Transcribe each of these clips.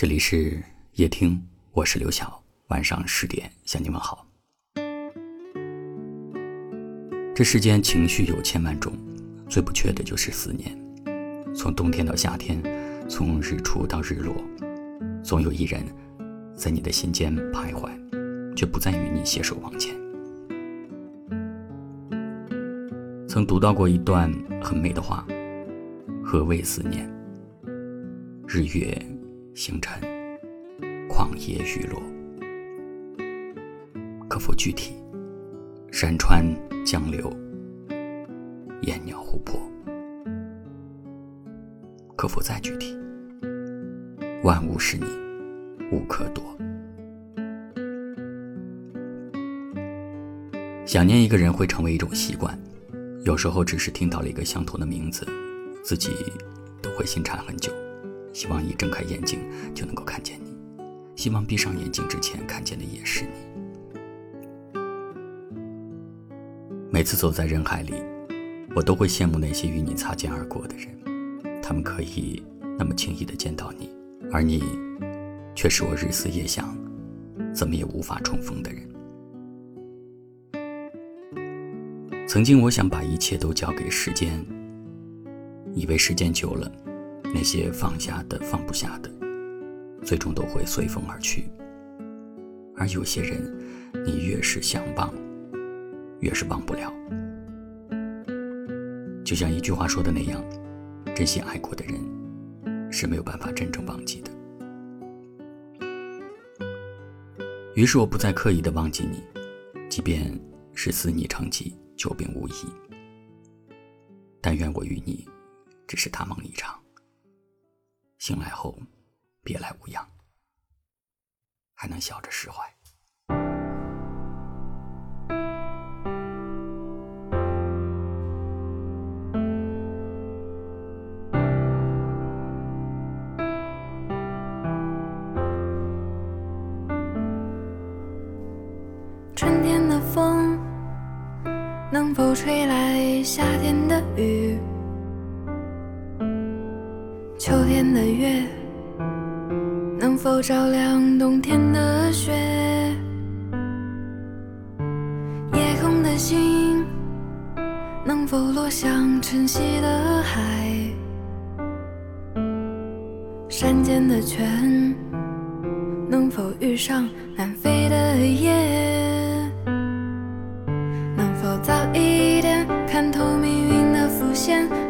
这里是夜听，我是刘晓。晚上十点向你们好。这世间情绪有千万种，最不缺的就是思念。从冬天到夏天，从日出到日落，总有一人在你的心间徘徊，却不再与你携手往前。曾读到过一段很美的话：何谓思念？日月星辰，旷野雨落，可否具体？山川江流，烟鸟湖泊，可否再具体？万物是你，无可躲。想念一个人会成为一种习惯。有时候只是听到了一个相同的名字，自己都会心颤很久。希望一睁开眼睛就能够看见你，希望闭上眼睛之前看见的也是你。每次走在人海里，我都会羡慕那些与你擦肩而过的人，他们可以那么轻易的见到你，而你，却是我日思夜想，怎么也无法重逢的人。曾经我想把一切都交给时间，以为时间久了，那些放下的、放不下的，最终都会随风而去。而有些人，你越是想忘，越是忘不了。就像一句话说的那样，真心爱过的人，是没有办法真正忘记的。于是我不再刻意的忘记你，即便是思你成疾。久病无医，但愿我与你只是大梦一场，醒来后别来无恙，还能笑着释怀。春天的风。能否吹来夏天的雨？秋天的月能否照亮冬天的雪？夜空的星能否落向晨曦的海？山间的泉能否遇上南飞的雁？能否早一点看透命运的伏线，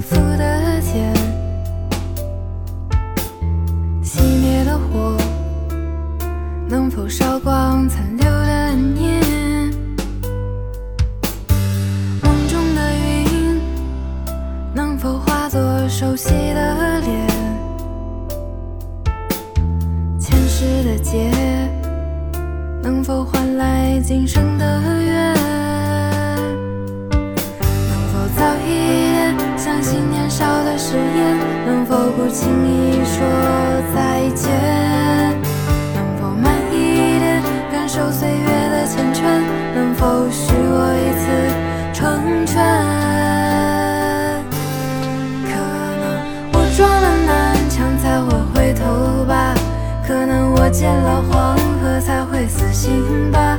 负的茧？能否烧光残留的念？梦中的云能否化作熟悉的脸？前世的劫能否换来今生不轻易说再见？能否慢一点感受岁月的缱绻，能否许我一次成全？可能我撞了南墙才会回头吧，可能我见了黄河才会死心吧，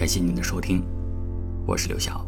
感谢您的收听，我是刘晓。